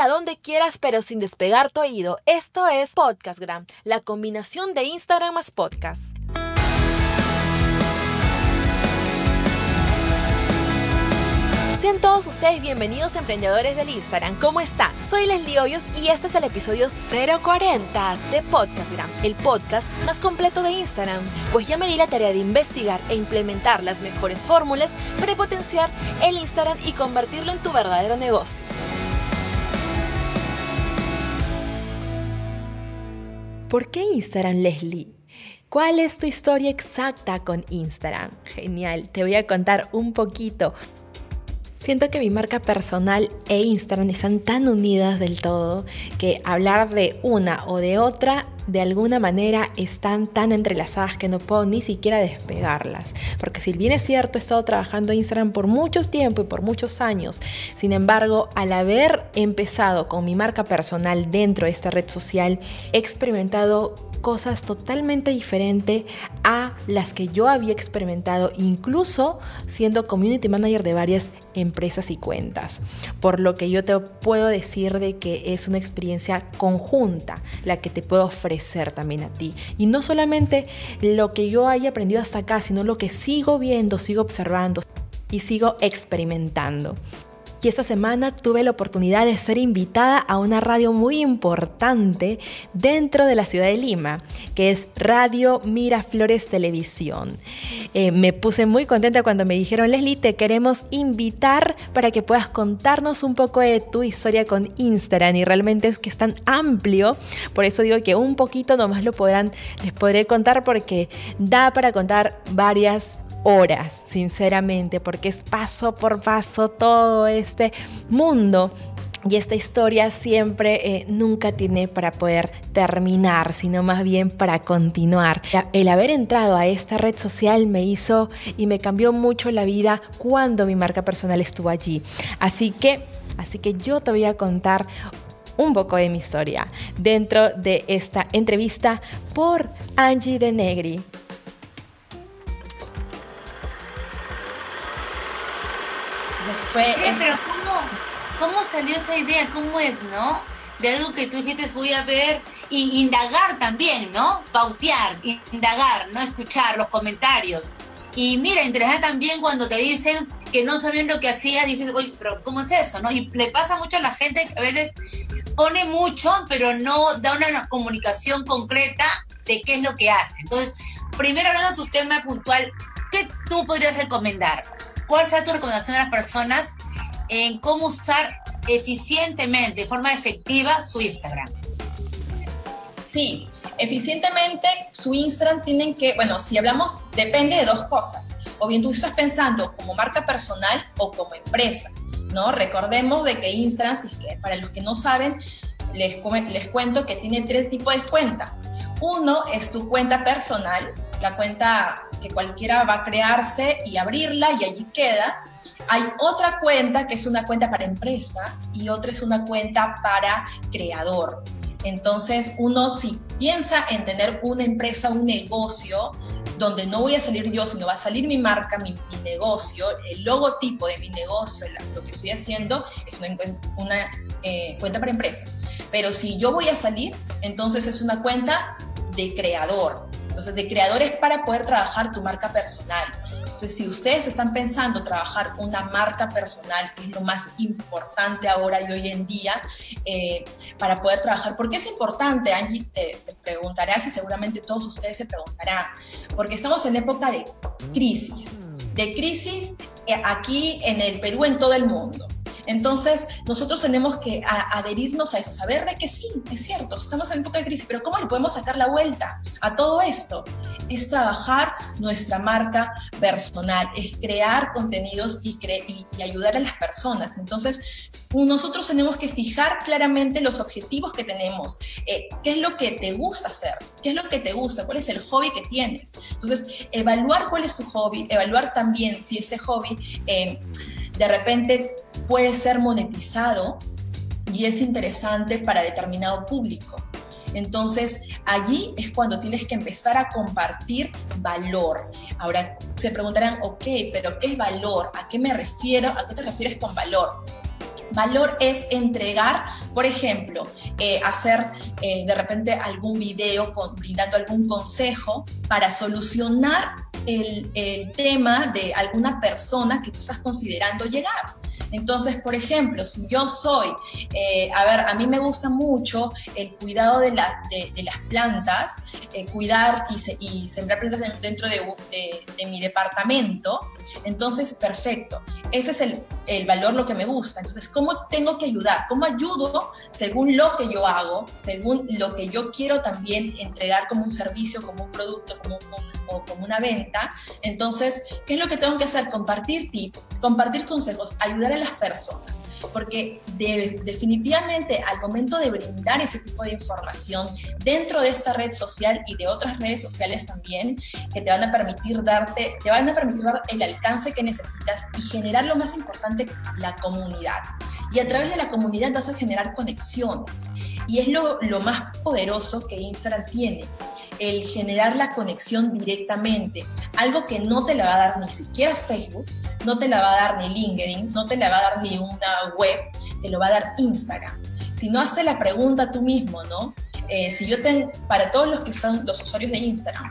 A donde quieras pero sin despegar tu oído. Esto es Podcastgram, la combinación de Instagram más podcast. Sean todos ustedes bienvenidos emprendedores del Instagram. ¿Cómo están? Soy Leslie Hoyos y este es el episodio 040 de Podcastgram, el podcast más completo de Instagram. Pues ya me di la tarea de investigar e implementar las mejores fórmulas para potenciar el Instagram y convertirlo en tu verdadero negocio. ¿Por qué Instagram, Leslie? ¿Cuál es tu historia exacta con Instagram? Genial, te voy a contar un poquito. Siento que mi marca personal e Instagram están tan unidas del todo que hablar de una o de otra de alguna manera están tan entrelazadas que no puedo ni siquiera despegarlas. Porque si bien es cierto, he estado trabajando en Instagram por mucho tiempo y por muchos años. Sin embargo, al haber empezado con mi marca personal dentro de esta red social, he experimentado cosas totalmente diferentes a las que yo había experimentado, incluso siendo community manager de varias empresas y cuentas. Por lo que yo te puedo decir de que es una experiencia conjunta la que te puedo ofrecer también a ti. Y no solamente lo que yo haya aprendido hasta acá, sino lo que sigo viendo, sigo observando y sigo experimentando y esta semana tuve la oportunidad de ser invitada a una radio muy importante dentro de la ciudad de Lima, que es Radio Miraflores Televisión. Eh, me puse muy contenta cuando me dijeron, Leslie, te queremos invitar para que puedas contarnos un poco de tu historia con Instagram y realmente es que es tan amplio, por eso digo que un poquito nomás lo podrán, les podré contar porque da para contar varias horas, sinceramente, porque es paso por paso todo este mundo. Y esta historia siempre eh, nunca tiene para poder terminar, sino más bien para continuar. El haber entrado a esta red social me hizo y me cambió mucho la vida cuando mi marca personal estuvo allí. Así que, así que yo te voy a contar un poco de mi historia dentro de esta entrevista por Angie de Negri. Fue... Pero ¿cómo, ¿cómo salió esa idea? ¿Cómo es, no? De algo que tú dijiste, voy a ver y indagar también, ¿no? Pautear, indagar, ¿no? Escuchar los comentarios. Y mira, interesante también cuando te dicen que no sabían lo que hacía, dices, oye, pero ¿cómo es eso? ¿no? Y le pasa mucho a la gente que a veces pone mucho, pero no da una comunicación concreta de qué es lo que hace. Entonces, primero hablando de tu tema puntual, ¿qué tú podrías recomendar? ¿Cuál será tu recomendación a las personas en cómo usar eficientemente, de forma efectiva, su Instagram? Sí, eficientemente su Instagram tienen que, bueno, si hablamos, depende de dos cosas. O bien tú estás pensando como marca personal o como empresa, ¿no? Recordemos de que Instagram, para los que no saben, les, les cuento que tiene tres tipos de cuenta. Uno es tu cuenta personal, la cuenta que cualquiera va a crearse y abrirla y allí queda. Hay otra cuenta que es una cuenta para empresa y otra es una cuenta para creador. Entonces, uno si piensa en tener una empresa, un negocio, donde no voy a salir yo, sino va a salir mi marca, mi, negocio, el logotipo de mi negocio, lo que estoy haciendo, es una, eh, cuenta para empresa. Pero si yo voy a salir, entonces es una cuenta de creador. Entonces, de creadores para poder trabajar tu marca personal. Entonces, si ustedes están pensando trabajar una marca personal, que es lo más importante ahora y hoy en día, eh, para poder trabajar, ¿por qué es importante? Angie te, te preguntarás y seguramente todos ustedes se preguntarán, porque estamos en época de crisis, de crisis eh, aquí en el Perú, en todo el mundo. Entonces, nosotros tenemos que adherirnos a eso, saber de que sí, es cierto, estamos en época de crisis, pero ¿cómo le podemos sacar la vuelta a todo esto? Es trabajar nuestra marca personal, es crear contenidos y, ayudar a las personas. Entonces, nosotros tenemos que fijar claramente los objetivos que tenemos, eh, qué es lo que te gusta hacer, qué es lo que te gusta, cuál es el hobby que tienes. Entonces, evaluar cuál es tu hobby, evaluar también si ese hobby... Eh, de repente puede ser monetizado y es interesante para determinado público. Entonces, allí es cuando tienes que empezar a compartir valor. Ahora, se preguntarán, ok, pero ¿qué es valor? ¿A qué me refiero? ¿A qué te refieres con valor? Valor es entregar, por ejemplo, eh, hacer eh, de repente algún video brindando algún consejo para solucionar el, el, tema de alguna persona que tú estás considerando llegar. Entonces, por ejemplo, si yo soy, eh, a ver, a mí me gusta mucho el cuidado de, la, de, las plantas, eh, cuidar y, y, sembrar plantas dentro de, de, mi departamento, entonces, perfecto. Ese es el, el, valor, lo que me gusta. Entonces, ¿cómo tengo que ayudar? ¿Cómo ayudo según lo que yo hago, según lo que yo quiero también entregar como un servicio, como un producto, como, como una venta? Entonces, ¿qué es lo que tengo que hacer? Compartir tips, compartir consejos, ayudar a las personas, porque definitivamente al momento de brindar ese tipo de información dentro de esta red social y de otras redes sociales también, que te van a permitir darte, te van a permitir dar el alcance que necesitas y generar lo más importante, la comunidad. Y a través de la comunidad vas a generar conexiones. Y es lo, lo más poderoso que Instagram tiene el generar la conexión directamente, algo que no te la va a dar ni siquiera Facebook, no te la va a dar ni LinkedIn, no te la va a dar ni una web, te lo va a dar Instagram. Si no, hazte la pregunta tú mismo, ¿no? Eh, si yo tengo, para todos los que están, los usuarios de Instagram,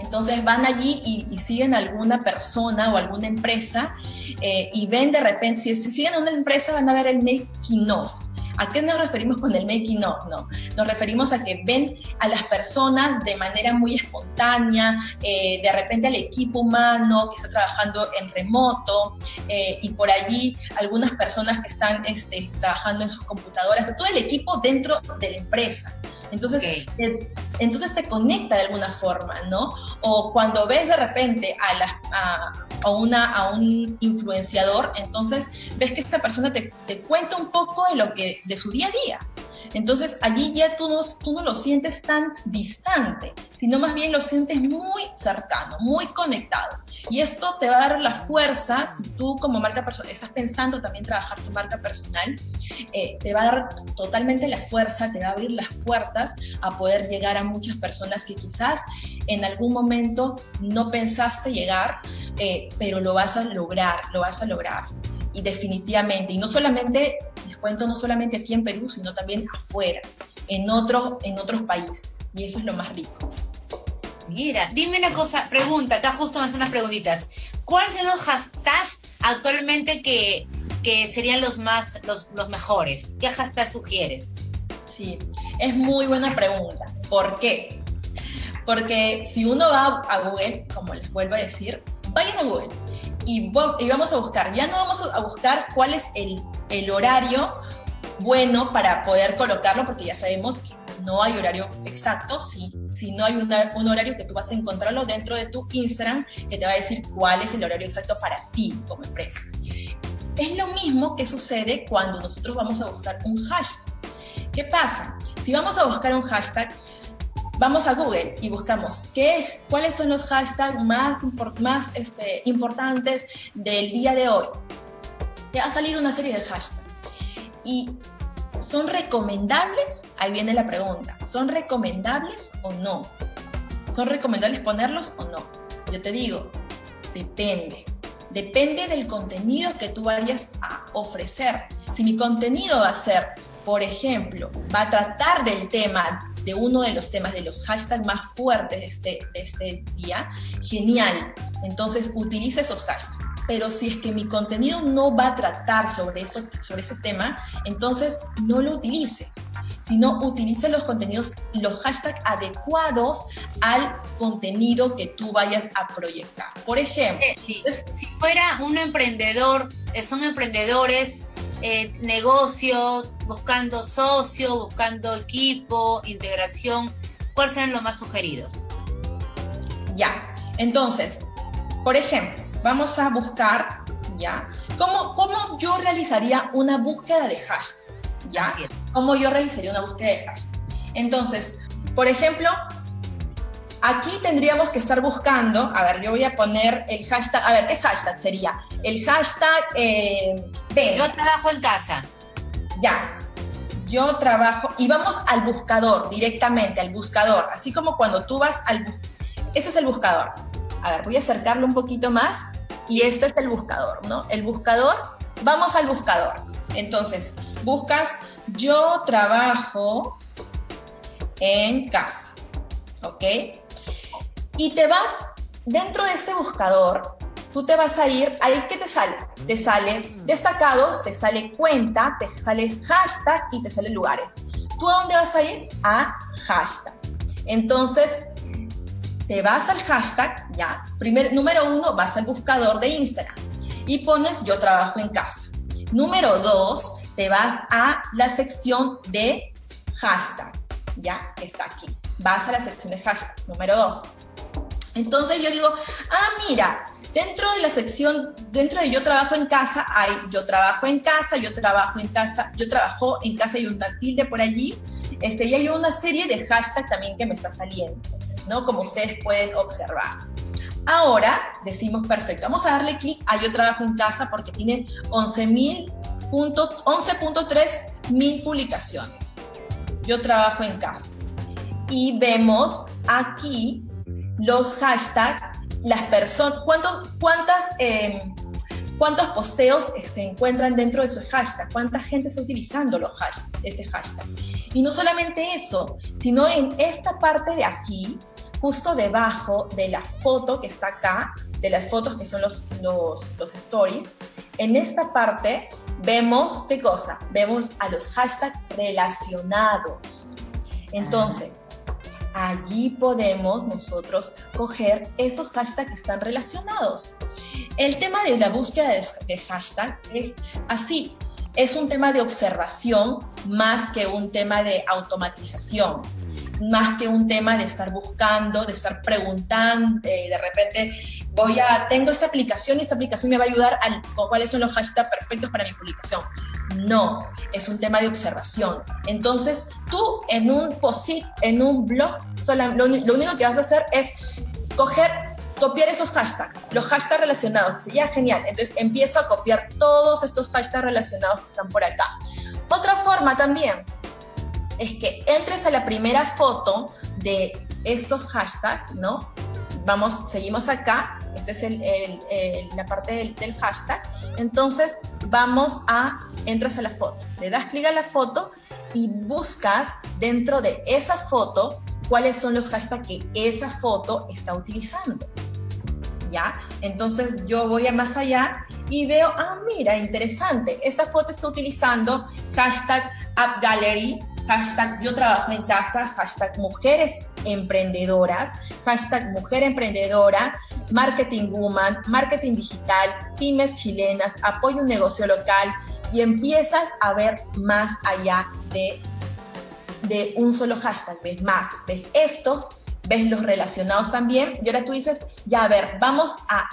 entonces van allí y, siguen a alguna persona o alguna empresa eh, y ven de repente, si, si, siguen a una empresa van a ver el making of, ¿A qué nos referimos con el making of? No, nos referimos a que ven a las personas de manera muy espontánea, eh, de repente al equipo humano que está trabajando en remoto eh, y por allí algunas personas que están este, trabajando en sus computadoras, todo el equipo dentro de la empresa. Entonces, te, entonces te conecta de alguna forma, ¿no? O cuando ves de repente a, a, una, a un influenciador, entonces ves que esta persona te, te, cuenta un poco de, lo que, de su día a día. Entonces allí ya tú no, tú no lo sientes tan distante, sino más bien lo sientes muy cercano, muy conectado. Y esto te va a dar la fuerza, si tú como marca personal estás pensando también trabajar tu marca personal, eh, te va a dar totalmente la fuerza, te va a abrir las puertas a poder llegar a muchas personas que quizás en algún momento no pensaste llegar, eh, pero lo vas a lograr, lo vas a lograr. Y definitivamente, y no solamente cuento no solamente aquí en Perú, sino también afuera, en, otro, en otros países. Y eso es lo más rico. Mira, dime una cosa, pregunta, acá justo me hacen unas preguntitas. ¿Cuáles son los hashtags actualmente que, que serían los más, los, los mejores? ¿Qué hashtags sugieres? Sí, es muy buena pregunta. ¿Por qué? Porque si uno va a Google, como les vuelvo a decir, vayan a Google y, vamos a buscar, ya no vamos a buscar cuál es el el horario bueno para poder colocarlo, porque ya sabemos que no hay horario exacto, si, si no hay un horario que tú vas a encontrarlo dentro de tu Instagram, que te va a decir cuál es el horario exacto para ti como empresa. Es lo mismo que sucede cuando nosotros vamos a buscar un hashtag. ¿Qué pasa? Si vamos a buscar un hashtag, vamos a Google y buscamos qué, cuáles son los hashtags más, más este, importantes del día de hoy te va a salir una serie de hashtags. Y ¿son recomendables? Ahí viene la pregunta. ¿Son recomendables o no? ¿Son recomendables ponerlos o no? Yo te digo, depende. Depende del contenido que tú vayas a ofrecer. Si mi contenido va a ser, por ejemplo, va a tratar del tema, de uno de los temas, de los hashtags más fuertes de este, este día, genial. Entonces utiliza esos hashtags pero si es que mi contenido no va a tratar sobre, eso, sobre ese tema, entonces no lo utilices, sino utilice los contenidos, los hashtags adecuados al contenido que tú vayas a proyectar. Por ejemplo, eh, si fuera un emprendedor, eh, son emprendedores eh, negocios, buscando socio, buscando equipo, integración, ¿cuáles serían los más sugeridos? Ya, entonces, por ejemplo, vamos a buscar, ¿ya? ¿Cómo, cómo yo realizaría una búsqueda de hashtag? ¿Ya? ¿Cómo yo realizaría una búsqueda de hashtag? Entonces, por ejemplo, aquí tendríamos que estar buscando, a ver, yo voy a poner el hashtag, a ver, ¿qué hashtag sería? El hashtag... Eh, yo trabajo en casa. Ya, yo trabajo y vamos al buscador directamente, al buscador, así como cuando tú vas al... Ese es el buscador. A ver, voy a acercarlo un poquito más y este es el buscador, ¿no? El buscador, vamos al buscador. Entonces, buscas yo trabajo en casa, ¿ok? Y te vas dentro de este buscador, tú te vas a ir, ahí que te sale, te sale destacados, te sale cuenta, te sale hashtag y te sale lugares. ¿Tú a dónde vas a ir? A hashtag. Entonces, te vas al hashtag, ya, primer, número uno, vas al buscador de Instagram y pones yo trabajo en casa. Número dos, te vas a la sección de hashtag, ya, está aquí. Vas a la sección de hashtag, número dos. Entonces yo digo, ah, mira, dentro de la sección, dentro de yo trabajo en casa, hay yo trabajo en casa, yo trabajo en casa, yo trabajo en casa y un tilde por allí, este, y hay una serie de hashtags también que me está saliendo, ¿no? Como ustedes pueden observar. Ahora decimos, perfecto, vamos a darle clic a Yo Trabajo en Casa porque tiene 11.3 mil publicaciones. Yo trabajo en casa. Y vemos aquí los hashtags, las personas, cuántas, em, cuántos posteos se encuentran dentro de esos hashtags, cuánta gente está utilizando los hashtags, ese hashtag. Y no solamente eso, sino en esta parte de aquí, justo debajo de la foto que está acá, de las fotos que son los, los, los stories, en esta parte vemos, ¿qué cosa? Vemos a los hashtags relacionados. Entonces, allí podemos nosotros coger esos hashtags que están relacionados. El tema de la búsqueda de, hashtag es así, es un tema de observación más que un tema de automatización más que un tema de estar buscando, de estar preguntando, de repente voy a, tengo esa aplicación y esta aplicación me va a ayudar a cuáles son los hashtags perfectos para mi publicación. No, es un tema de observación. Entonces, tú en un post en un blog, lo, único que vas a hacer es coger copiar esos hashtags, los hashtags relacionados. Ya, genial. Entonces empiezo a copiar todos estos hashtags relacionados que están por acá. Otra forma también es que entres a la primera foto de estos hashtags, ¿no? Vamos, seguimos acá, esa es la parte del, del, hashtag. Entonces vamos a, entras a la foto, le das clic a la foto y buscas dentro de esa foto cuáles son los hashtags que esa foto está utilizando. ¿Ya? Entonces yo voy a más allá y veo, ah, mira, interesante, esta foto está utilizando hashtag AppGallery, hashtag yo trabajo en casa, hashtag mujeres emprendedoras, hashtag mujer emprendedora, marketing woman, marketing digital, pymes chilenas, apoyo un negocio local y empiezas a ver más allá de, de un solo hashtag, ves más, ves estos, ves los relacionados también y ahora tú dices, ya a ver, vamos a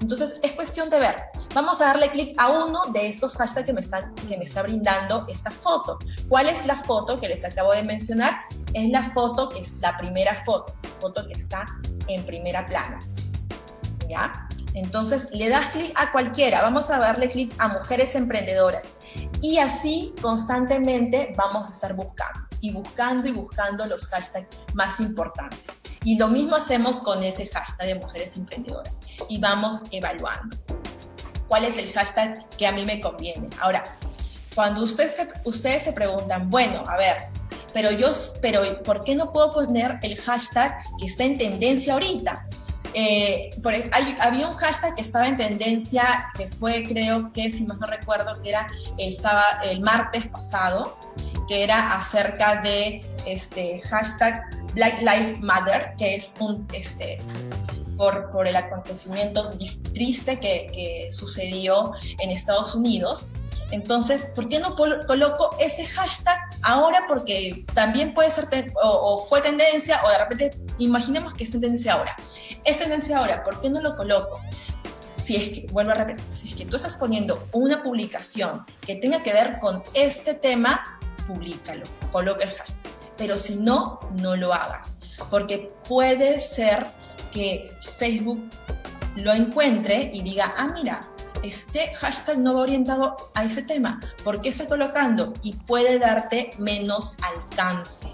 entonces es cuestión de ver. Vamos a darle clic a uno de estos hashtags que me, están, que me está brindando esta foto. ¿Cuál es la foto que les acabo de mencionar? Es la foto que es la primera foto, foto que está en primera plana. ¿Ya? Entonces le das clic a cualquiera. Vamos a darle clic a mujeres emprendedoras. Y así constantemente vamos a estar buscando y buscando y buscando los hashtags más importantes. Y lo mismo hacemos con ese hashtag de mujeres emprendedoras y vamos evaluando cuál es el hashtag que a mí me conviene. Ahora, cuando ustedes se, ustedes se preguntan, bueno, a ver, pero yo, pero ¿por qué no puedo poner el hashtag que está en tendencia ahorita? Eh, había un hashtag que estaba en tendencia, que fue, creo que, si más no recuerdo, que era el, sábado, el martes pasado, que era acerca de este hashtag Black Lives Matter, que es un, este, por, por el acontecimiento triste que, que sucedió en Estados Unidos. Entonces, ¿por qué no coloco ese hashtag ahora? Porque también puede ser, o, fue tendencia, o de repente, imaginemos que es tendencia ahora. Es tendencia ahora, ¿por qué no lo coloco? Si es que, vuelvo a repetir, si es que tú estás poniendo una publicación que tenga que ver con este tema, públicalo, coloca el hashtag. Pero si no, no lo hagas, porque puede ser que Facebook lo encuentre y diga, ah, mira, este hashtag no va orientado a ese tema, ¿por qué está colocando? Y puede darte menos alcance.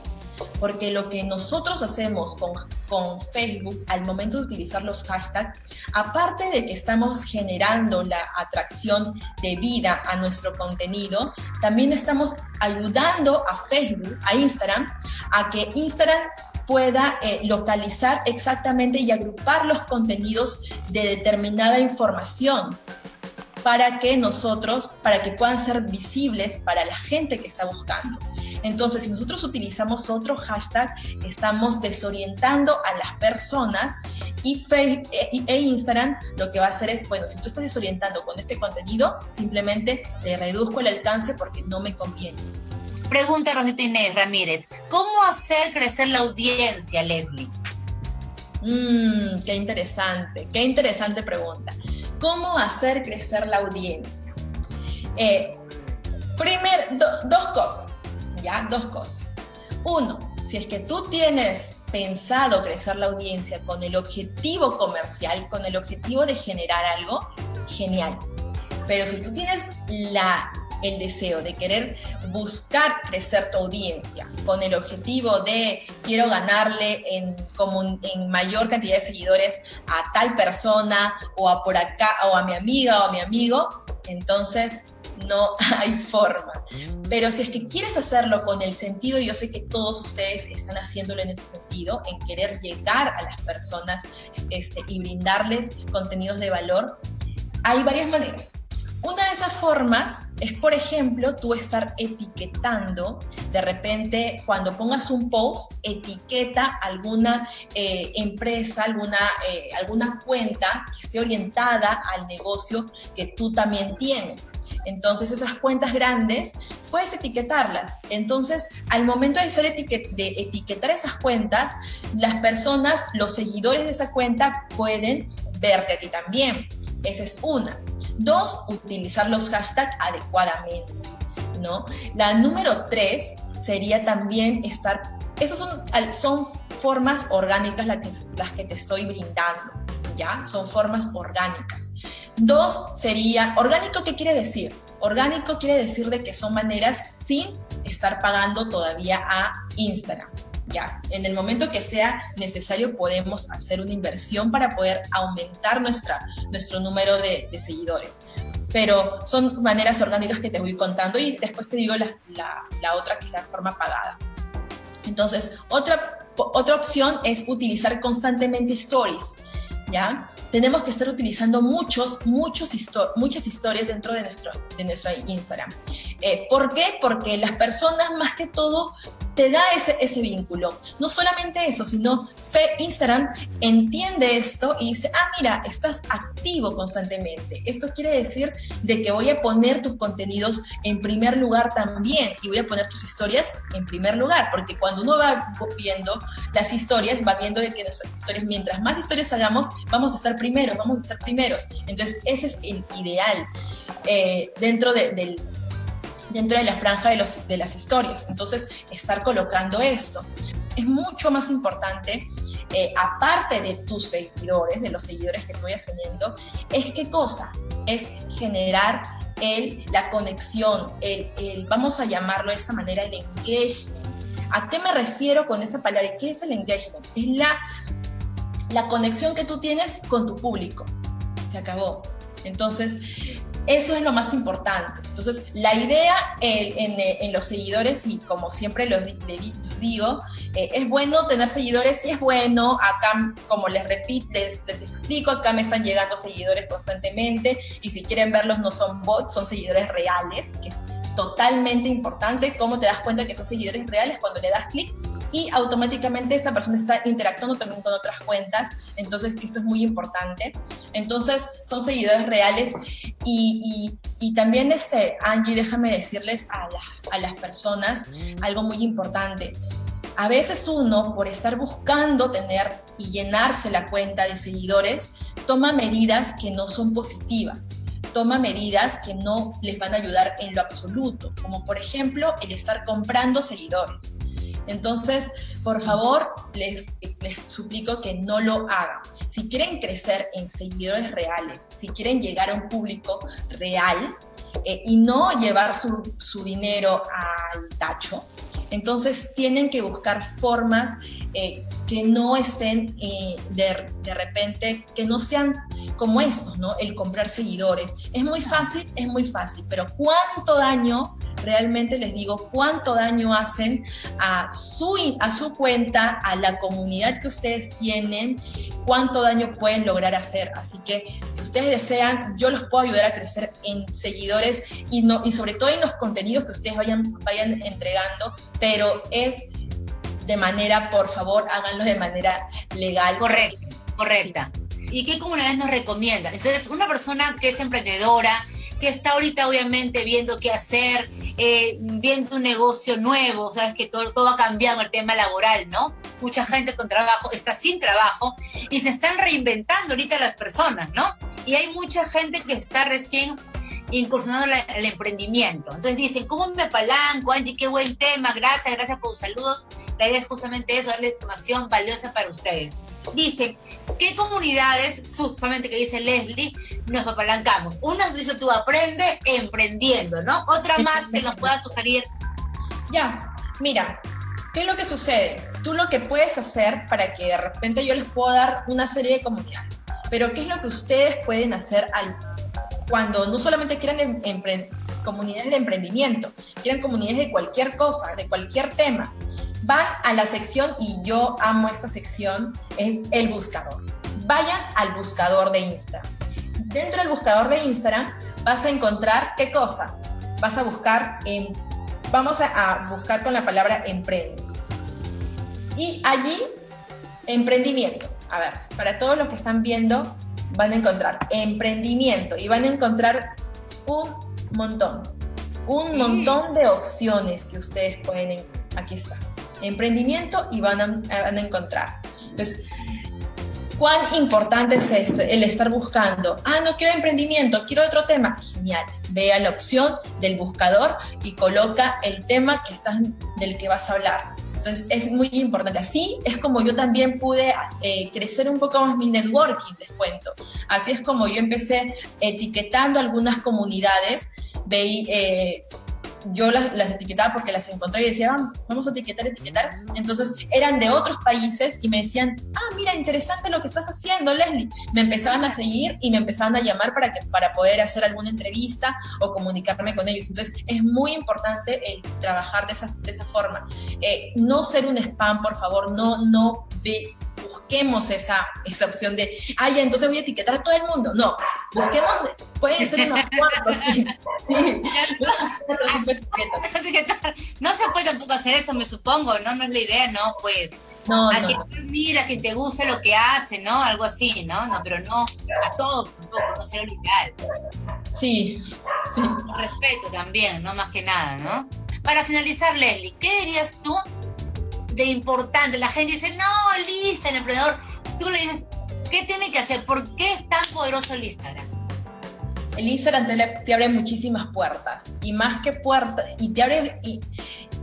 porque lo que nosotros hacemos con, con Facebook al momento de utilizar los hashtags, aparte de que estamos generando la atracción de vida a nuestro contenido, también estamos ayudando a Facebook, a Instagram, a que Instagram pueda eh, localizar exactamente y agrupar los contenidos de determinada información para que nosotros, para que puedan ser visibles para la gente que está buscando. Entonces, si nosotros utilizamos otro hashtag, estamos desorientando a las personas y Facebook e, e Instagram lo que va a hacer es, bueno, si tú estás desorientando con este contenido, simplemente te reduzco el alcance porque no me convienes. Pregunta Rosita Inés Ramírez, ¿cómo hacer crecer la audiencia, Leslie? Mmm, qué interesante, qué interesante pregunta. ¿Cómo hacer crecer la audiencia? Eh, primer, dos cosas, ¿ya? Dos cosas. Uno, si es que tú tienes pensado crecer la audiencia con el objetivo comercial, con el objetivo de generar algo, genial. Pero si tú tienes la el deseo de querer buscar crecer tu audiencia con el objetivo de quiero ganarle en, como en mayor cantidad de seguidores a tal persona o a por acá o a mi amiga o a mi amigo, entonces no hay forma. Pero si es que quieres hacerlo con el sentido, yo sé que todos ustedes están haciéndolo en ese sentido, en querer llegar a las personas este, y brindarles contenidos de valor, hay varias maneras. Una de esas formas es, por ejemplo, tú estar etiquetando, de repente cuando pongas un post, etiqueta alguna eh, empresa, alguna, eh, alguna cuenta que esté orientada al negocio que tú también tienes. Entonces esas cuentas grandes puedes etiquetarlas. Entonces al momento de, ser de etiquetar esas cuentas, las personas, los seguidores de esa cuenta pueden verte a ti también. Esa es una. Dos, utilizar los hashtags adecuadamente, ¿no? La número tres sería también estar, esas son, son formas orgánicas las que, las que te estoy brindando, ¿ya? Son formas orgánicas. Dos sería, orgánico, ¿qué quiere decir? Orgánico quiere decir de que son maneras sin estar pagando todavía a Instagram ya, en el momento que sea necesario podemos hacer una inversión para poder aumentar nuestra, nuestro número de, seguidores. Pero son maneras orgánicas que te voy contando y después te digo la, la, otra que es la forma pagada. Entonces, otra, otra opción es utilizar constantemente stories. ¿Ya? Tenemos que estar utilizando muchos, muchos muchas historias dentro de nuestro, de nuestro Instagram. Eh, ¿Por qué? Porque las personas más que todo te da ese, ese vínculo. No solamente eso, sino Instagram entiende esto y dice, ah, mira, estás activo constantemente. Esto quiere decir de que voy a poner tus contenidos en primer lugar también y voy a poner tus historias en primer lugar, porque cuando uno va viendo las historias, va viendo de que nuestras historias, mientras más historias hagamos, vamos a estar primeros, vamos a estar primeros. Entonces, ese es el ideal eh, dentro del dentro de la franja de, los, de las historias. Entonces, estar colocando esto. Es mucho más importante, eh, aparte de tus seguidores, de los seguidores que tú vayas es qué cosa? Es generar el, la conexión, el, vamos a llamarlo de esta manera, el engagement. ¿A qué me refiero con esa palabra? ¿Qué es el engagement? Es la, la conexión que tú tienes con tu público. Se acabó. Entonces, eso es lo más importante. Entonces, la idea en, los seguidores, y como siempre les, digo, eh, es bueno tener seguidores, sí es bueno, acá, como les repito, les, les, explico, acá me están llegando seguidores constantemente, y si quieren verlos no son bots, son seguidores reales, que es totalmente importante. ¿Cómo te das cuenta que son seguidores reales? Cuando le das clic y automáticamente esa persona está interactuando también con otras cuentas, entonces que esto es muy importante. Entonces son seguidores reales y, y, también, este, Angie, déjame decirles a, a las personas algo muy importante. A veces uno, por estar buscando tener y llenarse la cuenta de seguidores, toma medidas que no son positivas toma medidas que no les van a ayudar en lo absoluto, como por ejemplo el estar comprando seguidores. Entonces, por favor, les, suplico que no lo hagan. Si quieren crecer en seguidores reales, si quieren llegar a un público real eh, y no llevar su, su dinero al tacho, Entonces tienen que buscar formas eh, que no estén eh, de, de, repente, que no sean como estos, ¿no? El comprar seguidores. Es muy fácil, es muy fácil, pero ¿cuánto daño realmente les digo cuánto daño hacen a su, a su cuenta, a la comunidad que ustedes tienen, cuánto daño pueden lograr hacer. Así que si ustedes desean, yo los puedo ayudar a crecer en seguidores y, no, y sobre todo en los contenidos que ustedes vayan, vayan entregando, pero es de manera, por favor, háganlo de manera legal. Correcta, correcta. ¿Y qué comunidades nos recomiendan? Entonces, una persona que es emprendedora, que está ahorita obviamente viendo qué hacer, eh, viendo un negocio nuevo, sabes que todo, todo ha cambiado en el tema laboral, ¿no? Mucha gente con trabajo está sin trabajo y se están reinventando ahorita las personas, ¿no? Y hay mucha gente que está recién incursionando el emprendimiento. Entonces dicen, ¿cómo me apalanco, Angie? Qué buen tema, gracias, gracias por sus saludos. La idea es justamente eso, darle información valiosa para ustedes. Dicen, ¿qué comunidades, justamente que dice Leslie, nos apalancamos? Una dice tú, aprende emprendiendo, ¿no? Otra más que nos pueda sugerir. Ya, mira, ¿qué es lo que sucede? Tú lo que puedes hacer para que de repente yo les pueda dar una serie de comunidades, pero ¿qué es lo que ustedes pueden hacer al cuando no solamente quieren em, comunidades de emprendimiento, quieren comunidades de cualquier cosa, de cualquier tema, van a la sección, y yo amo esta sección, es el buscador. Vayan al buscador de Instagram. Dentro del buscador de Instagram vas a encontrar qué cosa. Vas a buscar, en, vamos a, buscar con la palabra emprende. Y allí, emprendimiento. A ver, para todos los que están viendo, van a encontrar emprendimiento y van a encontrar un montón, un montón de opciones que ustedes pueden, aquí está, emprendimiento y van a, van a encontrar. Entonces, ¿cuán importante es esto? El estar buscando, ah, no quiero emprendimiento, quiero otro tema. Genial, vea la opción del buscador y coloca el tema que estás, del que vas a hablar. Entonces es muy importante. Así es como yo también pude eh, crecer un poco más mi networking, les cuento. Así es como yo empecé etiquetando algunas comunidades. Veí, eh, yo las, etiquetaba porque las encontré y decía, vamos, a etiquetar, etiquetar. Entonces eran de otros países y me decían, ah, mira, interesante lo que estás haciendo, Leslie. Me empezaban a seguir y me empezaban a llamar para, que, para poder hacer alguna entrevista o comunicarme con ellos. Entonces es muy importante el trabajar de esa, de esa forma. Eh, no ser un spam, por favor, no, no ve, busquemos esa, esa opción de, ah, ya, entonces voy a etiquetar a todo el mundo. No, busquemos, pueden ser unos cuantos, sí. No se puede tampoco hacer eso, me supongo, ¿no? No es la idea, ¿no? Pues. No, a que mira, que te guste lo que hace, ¿no? Algo así, ¿no? No, pero no a todos tampoco, no ser lo ideal. Sí, sí. respeto también, ¿no? Más que nada, ¿no? Para finalizar, Leslie, ¿qué dirías tú de importante. La gente dice, no, lista, el emprendedor. Tú le dices, ¿qué tiene que hacer? ¿Por qué es tan poderoso el Instagram? El Instagram te, abre muchísimas puertas y más que puertas, y te abre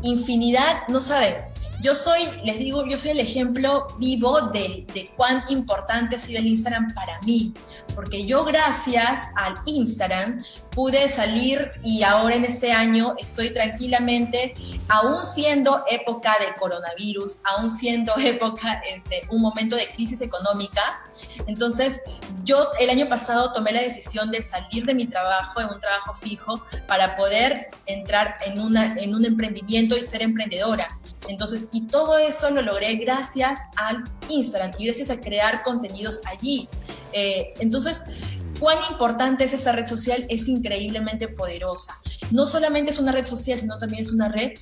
infinidad, no saben, yo soy, les digo, yo soy el ejemplo vivo de, de, cuán importante ha sido el Instagram para mí, porque yo gracias al Instagram pude salir y ahora en este año estoy tranquilamente, aún siendo época de coronavirus, aún siendo época, este, un momento de crisis económica. Entonces, yo el año pasado tomé la decisión de salir de mi trabajo, en un trabajo fijo, para poder entrar en, una, en un emprendimiento y ser emprendedora. Entonces, y todo eso lo logré gracias al Instagram y gracias a crear contenidos allí. Eh, entonces, cuán importante es esa red social es increíblemente poderosa. No solamente es una red social, sino también es una red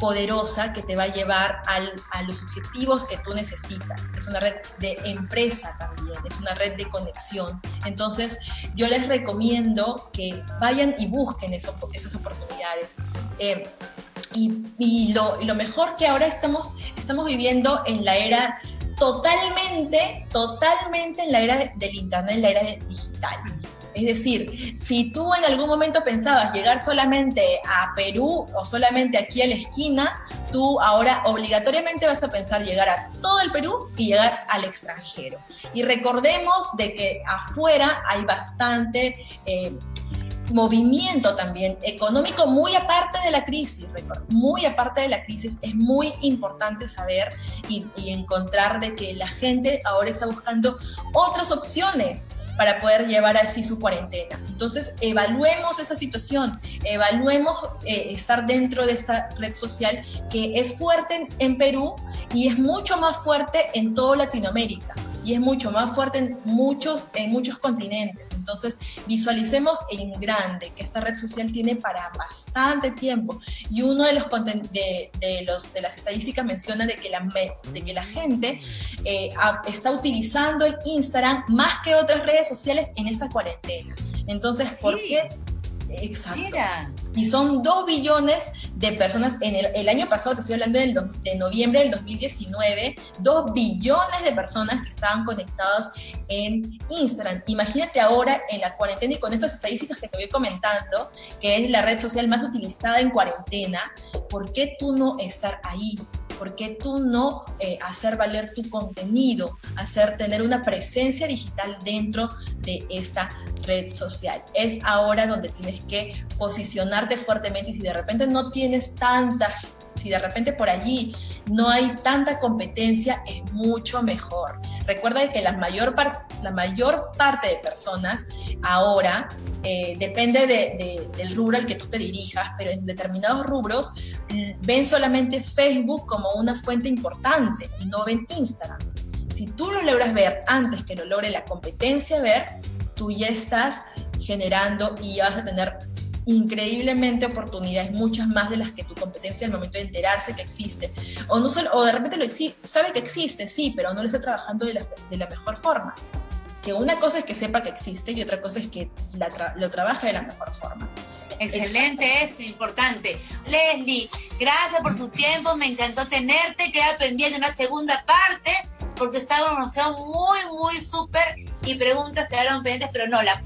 poderosa que te va a llevar a los objetivos que tú necesitas. Es una red de empresa también, es una red de conexión. Entonces, yo les recomiendo que vayan y busquen esas oportunidades. Eh, y, lo, mejor que ahora estamos, estamos viviendo en la era totalmente, totalmente en la era del Internet, en la era digital. Es decir, si tú en algún momento pensabas llegar solamente a Perú o solamente aquí a la esquina, tú ahora obligatoriamente vas a pensar llegar a todo el Perú y llegar al extranjero. Y recordemos de que afuera hay bastante... Eh, movimiento también económico muy aparte de la crisis, muy aparte de la crisis, es muy importante saber y, encontrar de que la gente ahora está buscando otras opciones para poder llevar así su cuarentena. Entonces, evaluemos esa situación, evaluemos eh, estar dentro de esta red social que es fuerte en, Perú y es mucho más fuerte en toda Latinoamérica y es mucho más fuerte en muchos, en muchos continentes. Entonces, visualicemos en grande que esta red social tiene para bastante tiempo. Y uno de los, de, de los de las estadísticas menciona de que la, de que la gente eh, está utilizando el Instagram más que otras redes sociales en esa cuarentena. Entonces, ¿por qué? Exacto. Y son 2 billones de personas. En el, año pasado, te estoy hablando del, de noviembre del 2019, 2 billones de personas que estaban conectadas en Instagram. Imagínate ahora en la cuarentena y con estas estadísticas que te voy comentando, que es la red social más utilizada en cuarentena, ¿por qué tú no estar ahí? ¿Por qué tú no eh, hacer valer tu contenido, hacer tener una presencia digital dentro de esta red social? Es ahora donde tienes que posicionarte fuertemente y si de repente no tienes tanta si de repente por allí no hay tanta competencia, es mucho mejor. Recuerda que la mayor, la mayor parte de personas ahora, eh, depende del rubro al que tú te dirijas, pero en determinados rubros mm, ven solamente Facebook como una fuente importante y no ven Instagram. Si tú lo logras ver antes que lo logre la competencia ver, tú ya estás generando y vas a tener increíblemente oportunidades, muchas más de las que tu competencia al momento de enterarse que existe. O, no solo, o de repente lo sabe que existe, sí, pero no lo está trabajando de la, de la mejor forma. Que una cosa es que sepa que existe y otra cosa es que lo trabaje de la mejor forma. Excelente, es importante. Leslie, gracias por tu tiempo, me encantó tenerte, queda pendiente una segunda parte, porque estaba muy, muy súper y preguntas quedaron pendientes, pero no, la